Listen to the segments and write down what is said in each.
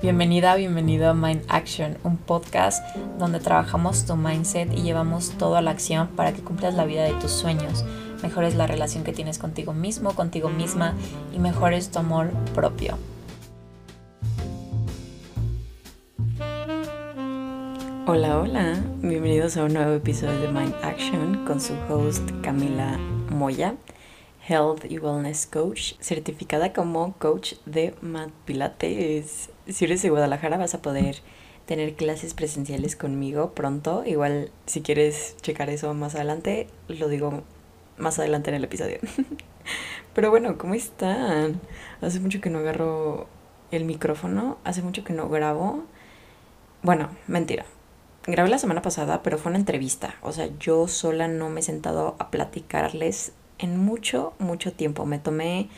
Bienvenida, bienvenido a Mind Action, un podcast donde trabajamos tu mindset y llevamos todo a la acción para que cumplas la vida de tus sueños, mejores la relación que tienes contigo mismo, contigo misma y mejores tu amor propio. Hola, hola, bienvenidos a un nuevo episodio de Mind Action con su host Camila Moya. Health y Wellness Coach, certificada como coach de Mat Pilates. Si eres de Guadalajara vas a poder tener clases presenciales conmigo pronto. Igual si quieres checar eso más adelante, lo digo más adelante en el episodio. Pero bueno, ¿cómo están? Hace mucho que no agarro el micrófono, hace mucho que no grabo. Bueno, mentira. Grabé la semana pasada, pero fue una entrevista. O sea, yo sola no me he sentado a platicarles en mucho, mucho tiempo. Me tomé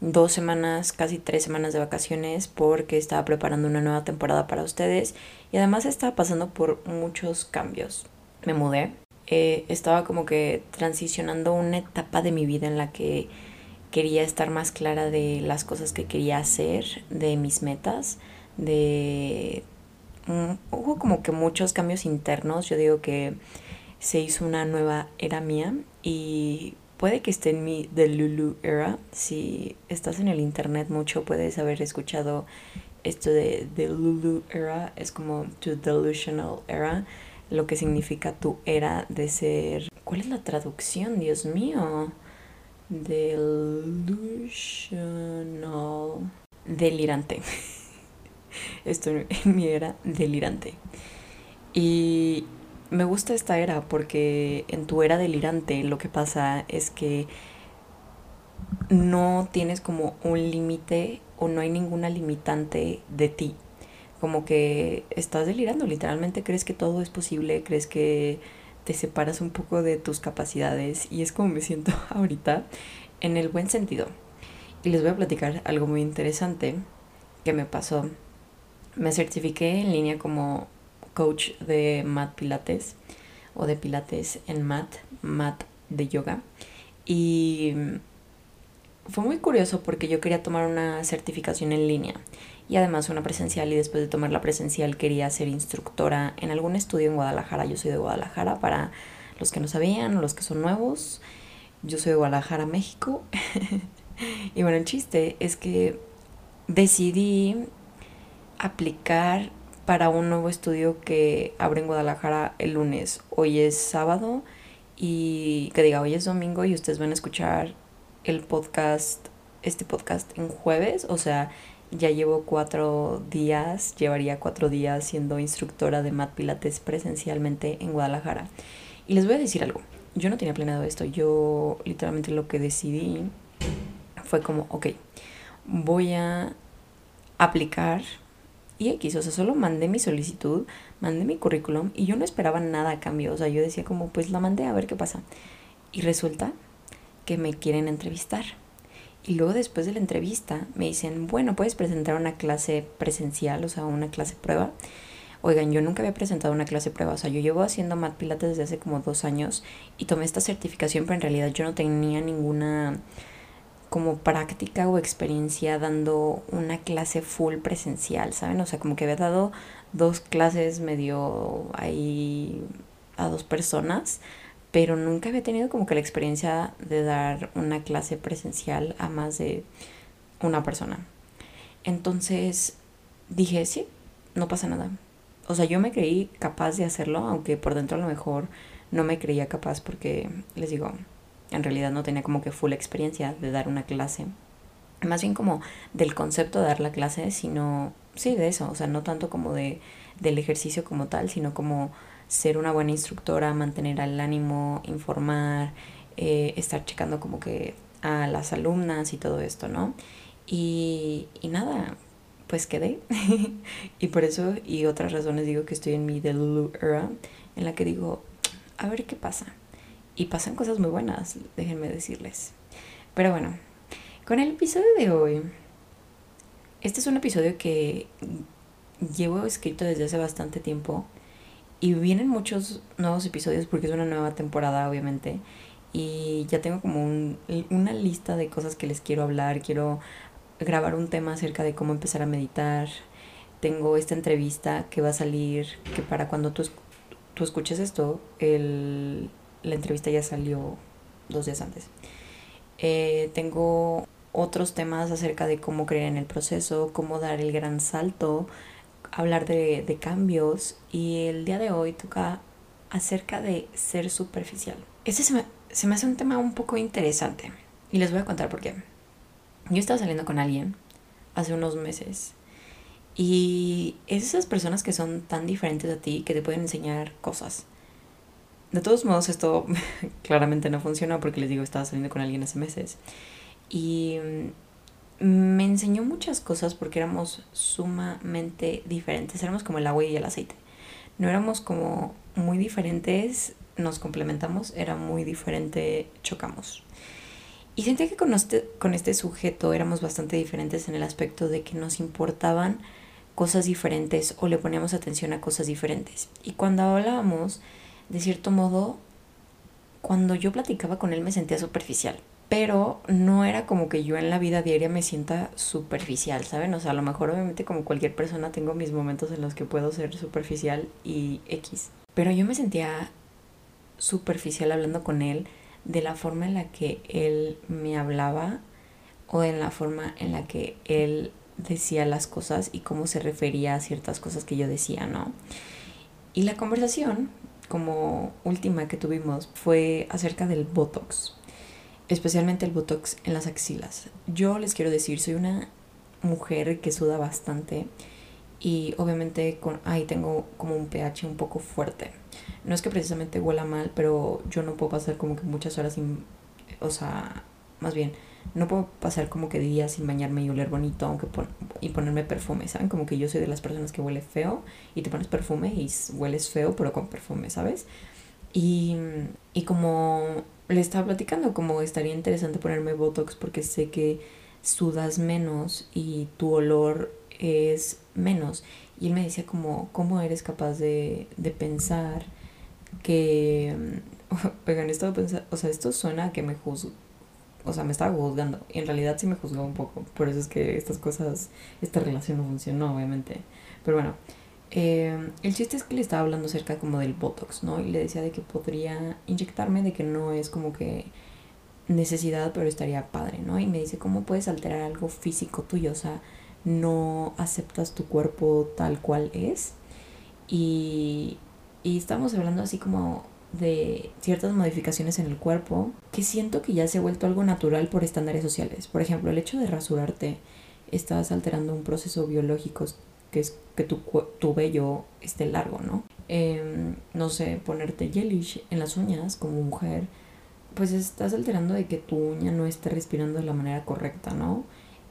dos semanas, casi tres semanas de vacaciones porque estaba preparando una nueva temporada para ustedes. Y además estaba pasando por muchos cambios. Me mudé, eh, estaba como que transicionando una etapa de mi vida en la que quería estar más clara de las cosas que quería hacer, de mis metas, de... Mm, hubo como que muchos cambios internos, yo digo que se hizo una nueva era mía y puede que esté en mi Lulu era. Si estás en el internet mucho, puedes haber escuchado esto de Lulu era. Es como tu delusional era, lo que significa tu era de ser. ¿Cuál es la traducción? Dios mío. Delusional. Delirante. Esto en mi era delirante. Y me gusta esta era porque en tu era delirante lo que pasa es que no tienes como un límite o no hay ninguna limitante de ti. Como que estás delirando, literalmente crees que todo es posible, crees que te separas un poco de tus capacidades y es como me siento ahorita en el buen sentido. Y les voy a platicar algo muy interesante que me pasó. Me certifiqué en línea como coach de mat pilates o de pilates en mat, mat de yoga. Y fue muy curioso porque yo quería tomar una certificación en línea y además una presencial y después de tomar la presencial quería ser instructora en algún estudio en Guadalajara. Yo soy de Guadalajara para los que no sabían los que son nuevos. Yo soy de Guadalajara, México. y bueno, el chiste es que decidí aplicar para un nuevo estudio que abre en Guadalajara el lunes. Hoy es sábado y que diga, hoy es domingo y ustedes van a escuchar el podcast, este podcast en jueves. O sea, ya llevo cuatro días, llevaría cuatro días siendo instructora de Mat Pilates presencialmente en Guadalajara. Y les voy a decir algo. Yo no tenía planeado esto. Yo literalmente lo que decidí fue como, ok, voy a aplicar y X, o sea, solo mandé mi solicitud, mandé mi currículum y yo no esperaba nada a cambio, o sea, yo decía como, pues la mandé a ver qué pasa. Y resulta que me quieren entrevistar. Y luego después de la entrevista me dicen, bueno, puedes presentar una clase presencial, o sea, una clase prueba. Oigan, yo nunca había presentado una clase prueba, o sea, yo llevo haciendo Mat Pilates desde hace como dos años y tomé esta certificación, pero en realidad yo no tenía ninguna como práctica o experiencia dando una clase full presencial, ¿saben? O sea, como que había dado dos clases medio ahí a dos personas, pero nunca había tenido como que la experiencia de dar una clase presencial a más de una persona. Entonces dije, sí, no pasa nada. O sea, yo me creí capaz de hacerlo, aunque por dentro a lo mejor no me creía capaz porque, les digo, en realidad no tenía como que full experiencia de dar una clase. Más bien como del concepto de dar la clase, sino, sí, de eso, o sea, no tanto como de, del ejercicio como tal, sino como ser una buena instructora, mantener el ánimo, informar, eh, estar checando como que a las alumnas y todo esto, ¿no? Y, y nada, pues quedé. y por eso y otras razones digo que estoy en mi Delulu era, en la que digo, a ver qué pasa y pasan cosas muy buenas, déjenme decirles. Pero bueno, con el episodio de hoy, este es un episodio que llevo escrito desde hace bastante tiempo y vienen muchos nuevos episodios porque es una nueva temporada, obviamente. Y ya tengo como una lista de cosas que les quiero hablar. Quiero grabar un tema acerca de cómo empezar a meditar. tengo esta entrevista que va a salir, que para cuando tú, tú escuches esto, el, la entrevista ya salió dos días antes. Eh, tengo otros temas acerca de cómo creer en el proceso, cómo dar el gran salto, hablar de, de cambios y el día de hoy toca acerca de ser superficial. Ese se me, se me hace un tema un poco interesante y les voy a contar por qué. Yo estaba saliendo con alguien hace unos meses y es esas personas que son tan diferentes a ti que te pueden enseñar cosas. De todos modos, esto claramente no funciona porque les digo, estaba saliendo con alguien hace meses. Y mm, me enseñó muchas cosas porque éramos sumamente diferentes. Éramos como el agua y el aceite. No éramos como muy diferentes, nos complementamos, era muy diferente, chocamos. Y sentí que con este, con este sujeto éramos bastante diferentes en el aspecto de que nos importaban cosas diferentes o le poníamos atención a cosas diferentes. Y cuando hablábamos, de cierto modo, cuando yo platicaba con él me sentía superficial. Pero no era como que yo en la vida diaria me sienta superficial, ¿saben? O sea, a lo mejor obviamente como cualquier persona tengo mis momentos en los que puedo ser superficial y X. Pero yo me sentía superficial hablando con él de la forma en la que él me hablaba o en la forma en la que él decía las cosas y cómo se refería a ciertas cosas que yo decía, ¿no? Y la conversación como última que tuvimos fue acerca del Botox, especialmente el Botox en las axilas. Yo les quiero decir, soy una mujer que suda bastante y obviamente con ahí tengo como un pH un poco fuerte. No es que precisamente huela mal, pero yo no puedo pasar como que muchas horas sin, o sea, más bien, no puedo pasar como que días sin bañarme y oler bonito aunque y ponerme perfume, ¿saben? Como que yo soy de las personas que huele feo y te pones perfume y hueles feo pero con perfume, ¿sabes? Y, y como le estaba platicando, como estaría interesante ponerme Botox porque sé que sudas menos y tu olor es menos. Y él me decía como, ¿cómo eres capaz de, de pensar que... Oigan, esto, o sea, esto suena a que me juzgo, o sea, me estaba juzgando. Y en realidad sí me juzgó un poco. Por eso es que estas cosas, esta relación no funcionó, obviamente. Pero bueno, eh, el chiste es que le estaba hablando acerca como del Botox, ¿no? Y le decía de que podría inyectarme, de que no es como que necesidad, pero estaría padre, ¿no? Y me dice, ¿cómo puedes alterar algo físico tuyo? O sea, no aceptas tu cuerpo tal cual es. Y, y estamos hablando así como de ciertas modificaciones en el cuerpo que siento que ya se ha vuelto algo natural por estándares sociales. Por ejemplo, el hecho de rasurarte, estás alterando un proceso biológico que es que tu, tu vello esté largo, ¿no? Em, no sé, ponerte gelish en las uñas como mujer, pues estás alterando de que tu uña no esté respirando de la manera correcta, ¿no?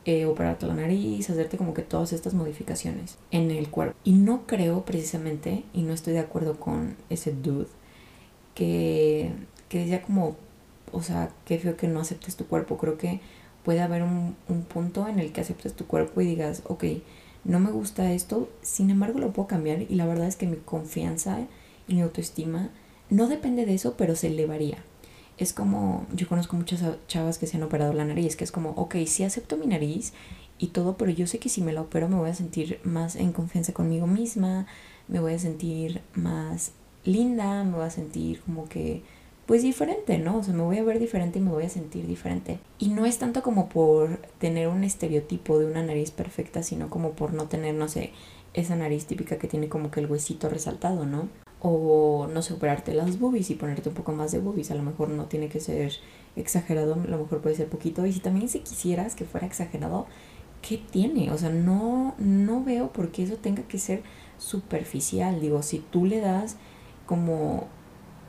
Eh, operarte la nariz, hacerte como que todas estas modificaciones en el cuerpo. Y no creo precisamente, y no estoy de acuerdo con ese dude, que, que decía como, o sea, qué feo que no aceptes tu cuerpo. Creo que puede haber un, un punto en el que aceptes tu cuerpo y digas, ok, no me gusta esto, sin embargo lo puedo cambiar y la verdad es que mi confianza y mi autoestima no depende de eso, pero se elevaría. Es como, yo conozco muchas chavas que se han operado la nariz, que es como, ok, sí acepto mi nariz y todo, pero yo sé que si me la opero me voy a sentir más en confianza conmigo misma, me voy a sentir más linda, me voy a sentir como que pues diferente, ¿no? O sea, me voy a ver diferente y me voy a sentir diferente. Y no es tanto como por tener un estereotipo de una nariz perfecta, sino como por no tener, no sé, esa nariz típica que tiene como que el huesito resaltado, ¿no? O, no sé, operarte las boobies y ponerte un poco más de boobies. A lo mejor no tiene que ser exagerado, a lo mejor puede ser poquito. Y si también si quisieras que fuera exagerado, ¿qué tiene? O sea, no, no veo por qué eso tenga que ser superficial. Digo, si tú le das como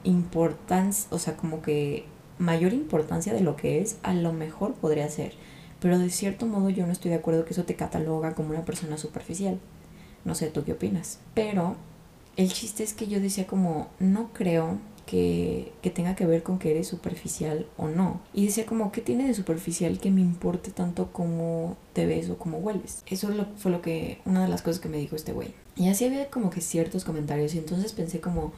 importancia, o sea, como que mayor importancia de lo que es, a lo mejor podría ser. Pero de cierto modo yo no estoy de acuerdo que eso te cataloga como una persona superficial. No sé, ¿tú qué opinas? Pero el chiste es que yo decía como, no creo que, que, tenga que ver con que eres superficial o no. Y decía como, ¿qué tiene de superficial que me importe tanto cómo te ves o cómo hueles? Eso fue lo que, una de las cosas que me dijo este güey. Y así había como que ciertos comentarios y entonces pensé como,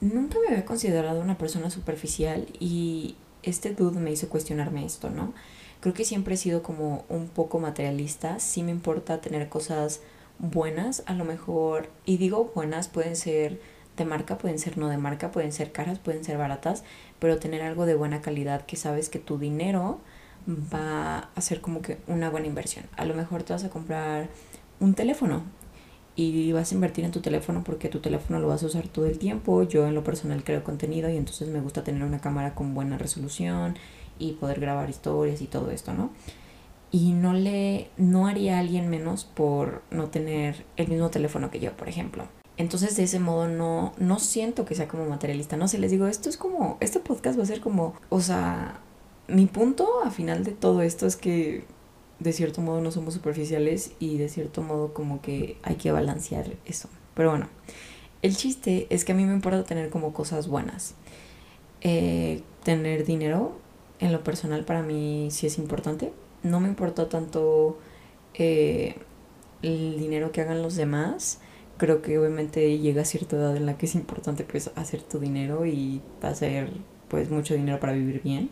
nunca me había considerado una persona superficial y este dude me hizo cuestionarme esto, ¿no? Creo que siempre he sido como un poco materialista, sí me importa tener cosas buenas, a lo mejor, y digo buenas, pueden ser de marca, pueden ser no de marca, pueden ser caras, pueden ser baratas, pero tener algo de buena calidad que sabes que tu dinero va a ser como que una buena inversión. A lo mejor te vas a comprar un teléfono y vas a invertir en tu teléfono porque tu teléfono lo vas a usar todo el tiempo. Yo en lo personal creo contenido y entonces me gusta tener una cámara con buena resolución y poder grabar historias y todo esto, ¿no? Y no le no haría a alguien menos por no tener el mismo teléfono que yo, por ejemplo. Entonces de ese modo no, no siento que sea como materialista, no sé, les digo, esto es como, este podcast va a ser como, o sea, mi punto a final de todo esto es que de cierto modo no somos superficiales y de cierto modo como que hay que balancear eso. Pero bueno, el chiste es que a mí me importa tener como cosas buenas. Eh, tener dinero en lo personal para mí sí es importante. No me importa tanto eh, el dinero que hagan los demás creo que obviamente llega a cierta edad en la que es importante pues hacer tu dinero y hacer pues mucho dinero para vivir bien.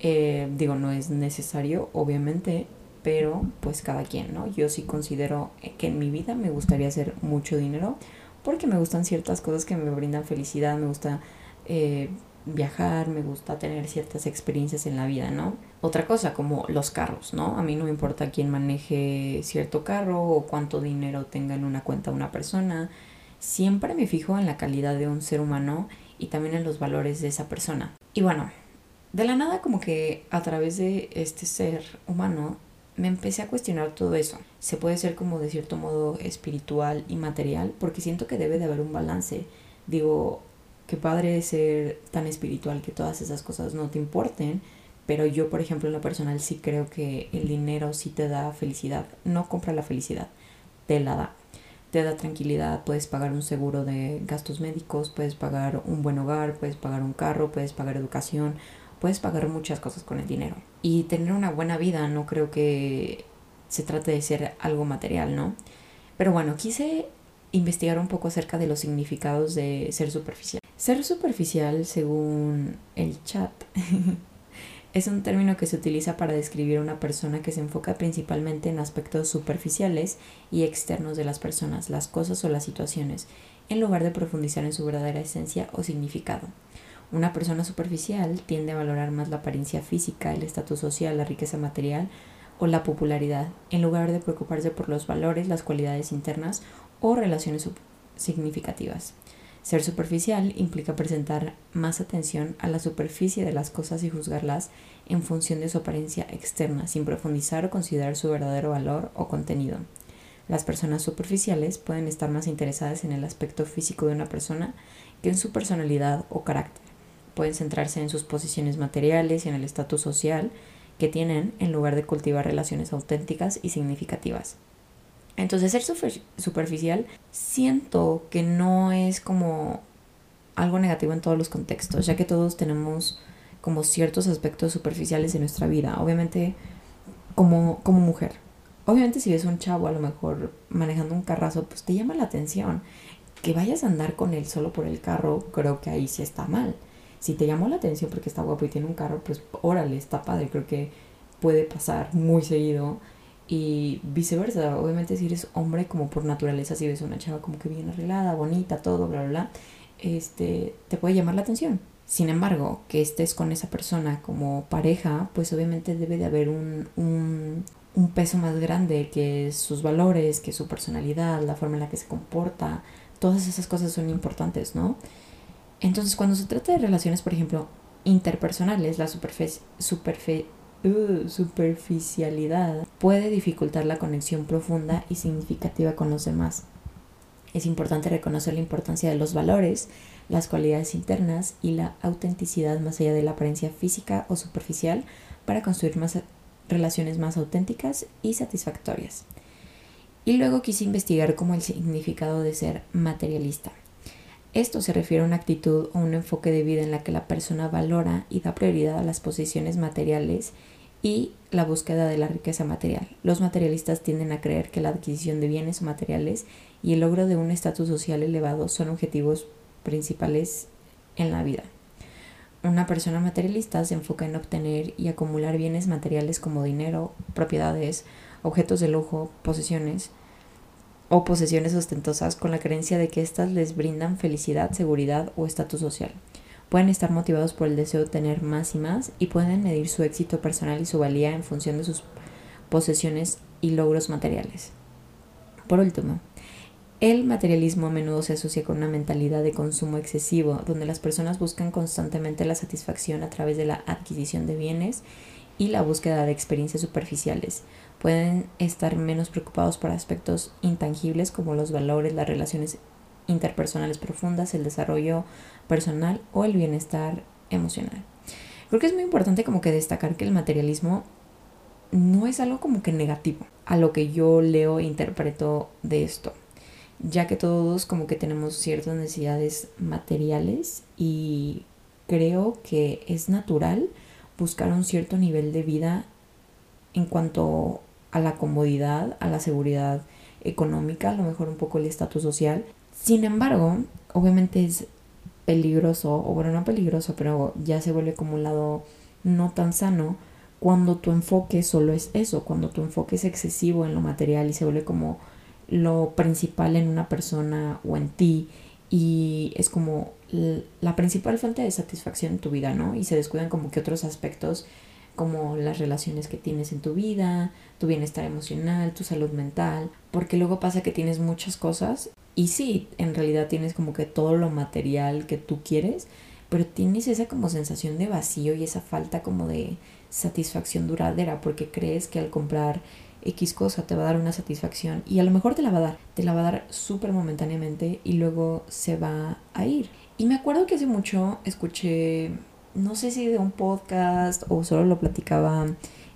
Eh, digo, no es necesario, obviamente, pero pues cada quien, ¿no? Yo sí considero que en mi vida me gustaría hacer mucho dinero porque me gustan ciertas cosas que me brindan felicidad, me gusta eh, viajar, me gusta tener ciertas experiencias en la vida, ¿no? Otra cosa como los carros, ¿no? A mí no me importa quién maneje cierto carro o cuánto dinero tenga en una cuenta una persona. Siempre me fijo en la calidad de un ser humano y también en los valores de esa persona. Y bueno, de la nada como que a través de este ser humano me empecé a cuestionar todo eso. Se puede ser como de cierto modo espiritual y material porque siento que debe de haber un balance. Digo, qué padre ser tan espiritual que todas esas cosas no te importen, pero yo, por ejemplo, en lo personal sí creo que el dinero sí te da felicidad. No compra la felicidad, te la da. Te da tranquilidad, puedes pagar un seguro de gastos médicos, puedes pagar un buen hogar, puedes pagar un carro, puedes pagar educación, puedes pagar muchas cosas con el dinero. Y tener una buena vida no creo que se trate de ser algo material, ¿no? Pero bueno, quise investigar un poco acerca de los significados de ser superficial. Ser superficial, según el chat, es un término que se utiliza para describir a una persona que se enfoca principalmente en aspectos superficiales y externos de las personas, las cosas o las situaciones, en lugar de profundizar en su verdadera esencia o significado. Una persona superficial tiende a valorar más la apariencia física, el estatus social, la riqueza material o la popularidad, en lugar de preocuparse por los valores, las cualidades internas o relaciones significativas. Ser superficial implica presentar más atención a la superficie de las cosas y juzgarlas en función de su apariencia externa, sin profundizar o considerar su verdadero valor o contenido. Las personas superficiales pueden estar más interesadas en el aspecto físico de una persona que en su personalidad o carácter. Pueden centrarse en sus posiciones materiales y en el estatus social que tienen en lugar de cultivar relaciones auténticas y significativas. Entonces ser superficial siento que no es como algo negativo en todos los contextos, ya que todos tenemos como ciertos aspectos superficiales en nuestra vida, obviamente como, como mujer. Obviamente si ves un chavo a lo mejor manejando un carrazo, pues te llama la atención. Que vayas a andar con él solo por el carro, creo que ahí sí está mal. Si te llamó la atención porque está guapo y tiene un carro, pues órale, está padre, creo que puede pasar muy seguido y viceversa. Obviamente si eres hombre como por naturaleza, si ves una chava como que bien arreglada, bonita, todo, bla, bla, bla, este, te puede llamar la atención. Sin embargo, que estés con esa persona como pareja, pues obviamente debe de haber un, un, un peso más grande que sus valores, que su personalidad, la forma en la que se comporta, todas esas cosas son importantes, ¿no? Entonces, cuando se trata de relaciones, por ejemplo, interpersonales, la Uh, superficialidad puede dificultar la conexión profunda y significativa con los demás. Es importante reconocer la importancia de los valores, las cualidades internas y la autenticidad más allá de la apariencia física o superficial para construir más relaciones más auténticas y satisfactorias. Y luego quise investigar como el significado de ser materialista. Esto se refiere a una actitud o un enfoque de vida en la que la persona valora y da prioridad a las posiciones materiales y la búsqueda de la riqueza material. Los materialistas tienden a creer que la adquisición de bienes o materiales y el logro de un estatus social elevado son objetivos principales en la vida. Una persona materialista se enfoca en obtener y acumular bienes materiales como dinero, propiedades, objetos de lujo, posesiones, o posesiones ostentosas con la creencia de que éstas les brindan felicidad, seguridad o estatus social. Pueden estar motivados por el deseo de tener más y más y pueden medir su éxito personal y su valía en función de sus posesiones y logros materiales. Por último, el materialismo a menudo se asocia con una mentalidad de consumo excesivo, donde las personas buscan constantemente la satisfacción a través de la adquisición de bienes y la búsqueda de experiencias superficiales. Pueden estar menos preocupados por aspectos intangibles como los valores, las relaciones interpersonales profundas, el desarrollo personal o el bienestar emocional. Creo que es muy importante como que destacar que el materialismo no es algo como que negativo a lo que yo leo e interpreto de esto, ya que todos como que tenemos ciertas necesidades materiales y creo que es natural buscar un cierto nivel de vida en cuanto a la comodidad, a la seguridad económica, a lo mejor un poco el estatus social. Sin embargo, obviamente es peligroso, o bueno, no peligroso, pero ya se vuelve como un lado no tan sano cuando tu enfoque solo es eso, cuando tu enfoque es excesivo en lo material y se vuelve como lo principal en una persona o en ti y es como la principal fuente de satisfacción en tu vida, ¿no? Y se descuidan como que otros aspectos como las relaciones que tienes en tu vida, tu bienestar emocional, tu salud mental, porque luego pasa que tienes muchas cosas y sí, en realidad tienes como que todo lo material que tú quieres, pero tienes esa como sensación de vacío y esa falta como de satisfacción duradera porque crees que al comprar X cosa te va a dar una satisfacción y a lo mejor te la va a dar, te la va a dar súper momentáneamente y luego se va a ir. Y me acuerdo que hace mucho escuché, no sé si de un podcast o solo lo platicaba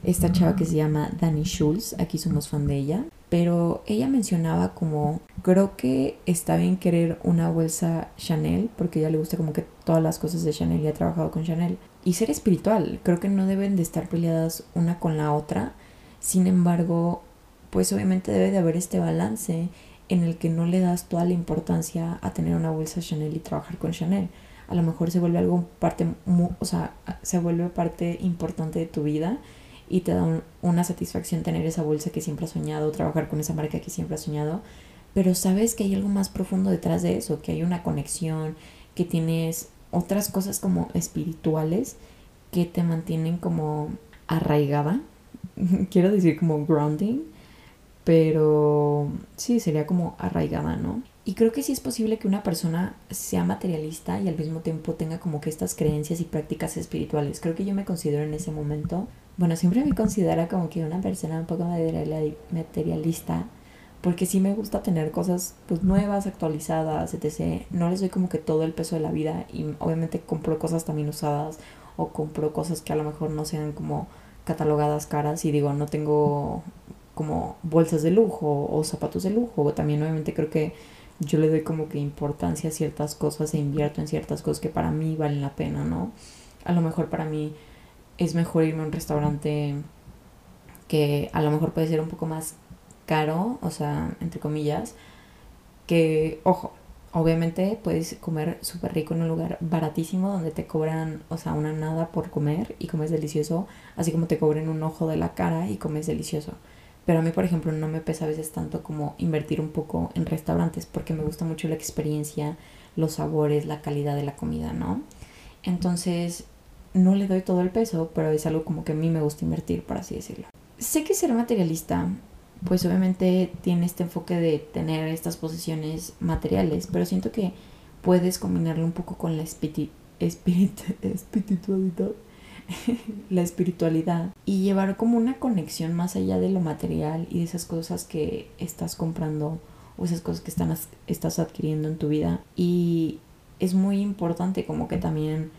esta chava que se llama Dani Schulz, aquí somos fan de ella, pero ella mencionaba como, creo que está bien querer una bolsa Chanel, porque a ella le gusta como que todas las cosas de Chanel y ha trabajado con Chanel, y ser espiritual, creo que no deben de estar peleadas una con la otra, sin embargo, pues obviamente debe de haber este balance en el que no le das toda la importancia a tener una bolsa Chanel y trabajar con Chanel. A lo mejor se vuelve algo parte, o sea, se vuelve parte importante de tu vida y te da una satisfacción tener esa bolsa que siempre has soñado, trabajar con esa marca que siempre has soñado, pero sabes que hay algo más profundo detrás de eso, que hay una conexión, que tienes otras cosas como espirituales que te mantienen como arraigada, quiero decir como grounding, pero sí, sería como arraigada, ¿no? Y creo que sí es posible que una persona sea materialista y al mismo tiempo tenga como que estas creencias y prácticas espirituales. Creo que yo me considero en ese momento bueno, siempre me considera como que una persona un poco materialista, porque sí me gusta tener cosas pues nuevas, actualizadas, etc. No les doy como que todo el peso de la vida y obviamente compro cosas también usadas o compro cosas que a lo mejor no sean como catalogadas caras y digo, no tengo como bolsas de lujo o zapatos de lujo. También obviamente creo que yo le doy como que importancia a ciertas cosas e invierto en ciertas cosas que para mí valen la pena, ¿no? A lo mejor para mí es mejor irme a un restaurante que a lo mejor puede ser un poco más caro, o sea, entre comillas, que, ojo, obviamente puedes comer súper rico en un lugar baratísimo donde te cobran, o sea, una nada por comer y comes delicioso, así como te cobren un ojo de la cara y comes delicioso. Pero a mí, por ejemplo, no me pesa a veces tanto como invertir un poco en restaurantes porque me gusta mucho la experiencia, los sabores, la calidad de la comida, ¿no? Entonces, no le doy todo el peso, pero es algo como que a mí me gusta invertir, por así decirlo. Sé que ser materialista, pues obviamente tiene este enfoque de tener estas posesiones materiales, pero siento que puedes combinarlo un poco con la espiritualidad, la espiritualidad y llevar como una conexión más allá de lo material y de esas cosas que estás comprando o esas cosas que están, estás adquiriendo en tu vida. Y es muy importante como que también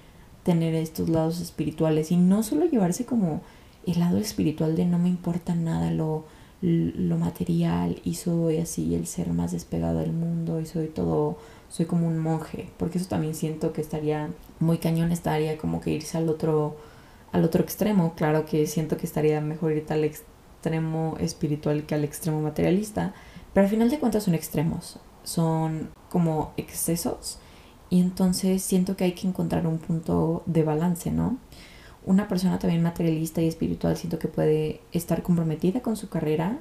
tener estos lados espirituales y no solo llevarse como el lado espiritual de no me importa nada lo, lo material y soy así el ser más despegado del mundo y soy todo, soy como un monje, porque eso también siento que estaría muy cañón, estaría como que irse al otro, al otro extremo, claro que siento que estaría mejor irte al extremo espiritual que al extremo materialista, pero al final de cuentas son extremos, son como excesos y entonces siento que hay que encontrar un punto de balance, ¿no? Una persona también materialista y espiritual siento que puede estar comprometida con su carrera,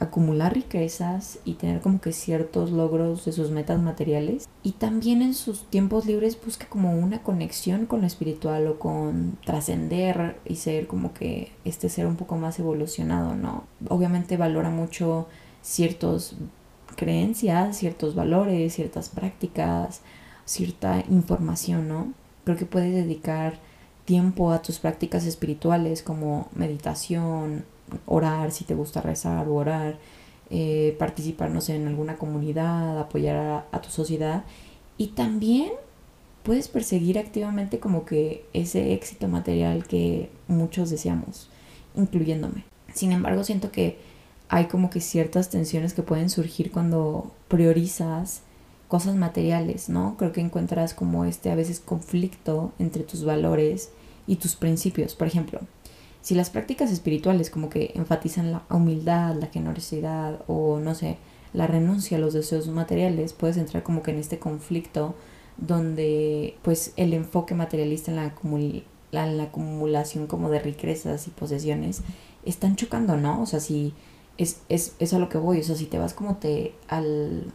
acumular riquezas y tener como que ciertos logros de sus metas materiales y también en sus tiempos libres busca como una conexión con lo espiritual o con trascender y ser como que este ser un poco más evolucionado, ¿no? Obviamente valora mucho ciertos creencias, ciertos valores, ciertas prácticas, cierta información, ¿no? Creo que puedes dedicar tiempo a tus prácticas espirituales como meditación, orar si te gusta rezar o orar, eh, participar, en alguna comunidad, apoyar a, tu sociedad y también puedes perseguir activamente como que ese éxito material que muchos deseamos, incluyéndome. Sin embargo, siento que hay como que ciertas tensiones que pueden surgir cuando priorizas cosas materiales, ¿no? Creo que encuentras como este a veces conflicto entre tus valores y tus principios. Por ejemplo, si las prácticas espirituales como que enfatizan la humildad, la generosidad o no sé, la renuncia a los deseos materiales, puedes entrar como que en este conflicto donde pues el enfoque materialista en la, la acumulación como de riquezas y posesiones están chocando, ¿no? O sea, si es, es, es a lo que voy, o sea, si te vas como te al,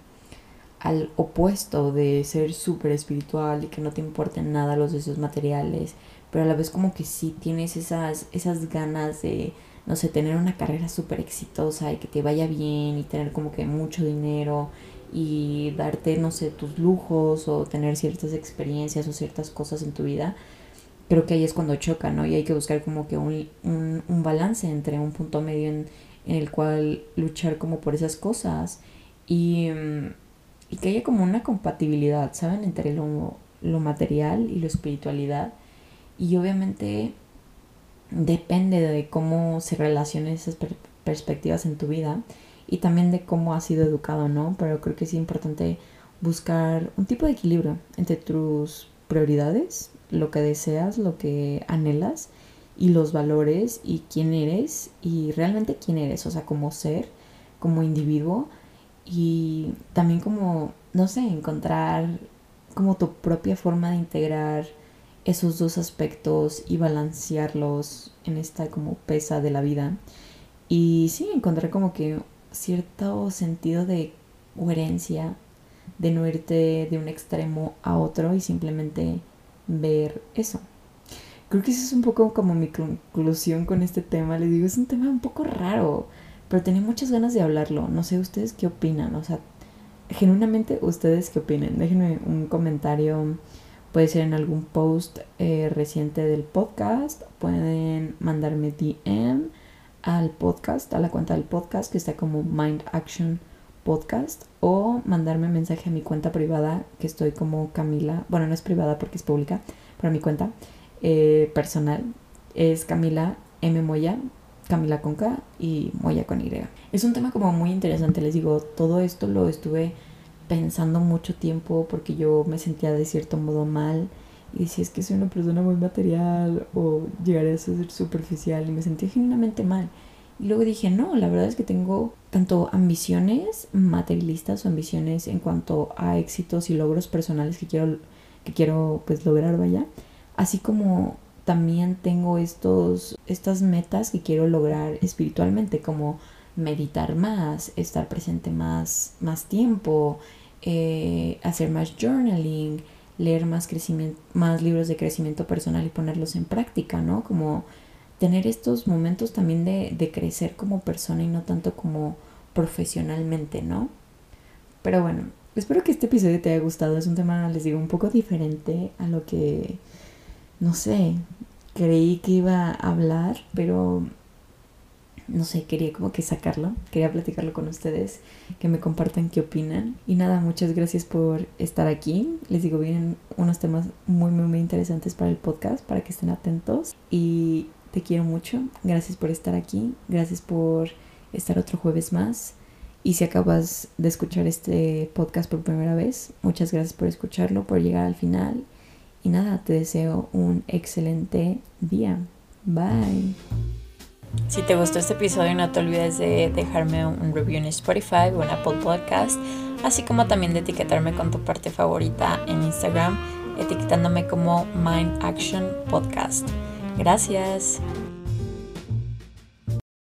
al opuesto de ser súper espiritual y que no te importen nada los deseos materiales, pero a la vez como que sí tienes esas, esas ganas de, no sé, tener una carrera súper exitosa y que te vaya bien y tener como que mucho dinero y darte, no sé, tus lujos o tener ciertas experiencias o ciertas cosas en tu vida, creo que ahí es cuando choca, ¿no? Y hay que buscar como que un, un, balance entre un punto medio en, en, el cual luchar como por esas cosas y, mm, y que haya como una compatibilidad, ¿saben? Entre lo, lo material y la espiritualidad y obviamente depende de cómo se relacionen esas perspectivas en tu vida y también de cómo has sido educado, ¿no? Pero creo que es importante buscar un tipo de equilibrio entre tus prioridades, lo que deseas, lo que anhelas y los valores y quién eres y realmente quién eres, o sea, como ser, como individuo y también como, no sé, encontrar como tu propia forma de integrar esos dos aspectos y balancearlos en esta como pesa de la vida. Y sí, encontré como que cierto sentido de coherencia, de no irte de un extremo a otro y simplemente ver eso. Creo que eso es un poco como mi conclusión con este tema. Les digo, es un tema un poco raro, pero tenía muchas ganas de hablarlo. No sé ustedes qué opinan, o sea, genuinamente ustedes qué opinan. Déjenme un comentario Puede ser en algún post eh, reciente del podcast. Pueden mandarme DM al podcast, a la cuenta del podcast que está como Mind Action Podcast. O mandarme mensaje a mi cuenta privada que estoy como Camila. Bueno, no es privada porque es pública, pero mi cuenta eh, personal es Camila M. Moya. Camila con K y Moya con Y. Es un tema como muy interesante, les digo, todo esto lo estuve pensando mucho tiempo porque yo me sentía de cierto modo mal y decía es que soy una persona muy material o llegaré a ser superficial y me sentía genuinamente mal. Y luego dije, no, la verdad es que tengo tanto ambiciones materialistas o ambiciones en cuanto a éxitos y logros personales que quiero, que quiero pues lograr, vaya. Así como también tengo estos, estas metas que quiero lograr espiritualmente, como meditar más, estar presente más, más tiempo, eh, hacer más journaling, leer más, más libros de crecimiento personal y ponerlos en práctica, ¿no? Como tener estos momentos también de, de crecer como persona y no tanto como profesionalmente, ¿no? Pero bueno, espero que este episodio te haya gustado. Es un tema, les digo, un poco diferente a lo que, no sé, creí que iba a hablar, pero no sé, quería como que sacarlo, quería platicarlo con ustedes, que me compartan qué opinan. Y nada, muchas gracias por estar aquí. Les digo, vienen unos temas muy, muy, muy interesantes para el podcast, para que estén atentos. Y te quiero mucho. Gracias por estar aquí. Gracias por estar otro jueves más. Y si acabas de escuchar este podcast por primera vez, muchas gracias por escucharlo, por llegar al final. Y nada, te deseo un excelente día. Bye. Si te gustó este episodio, no te olvides de dejarme un review en Spotify o en Apple Podcast, así como también de etiquetarme con tu parte favorita en Instagram, etiquetándome como Mind Action Podcast. Gracias.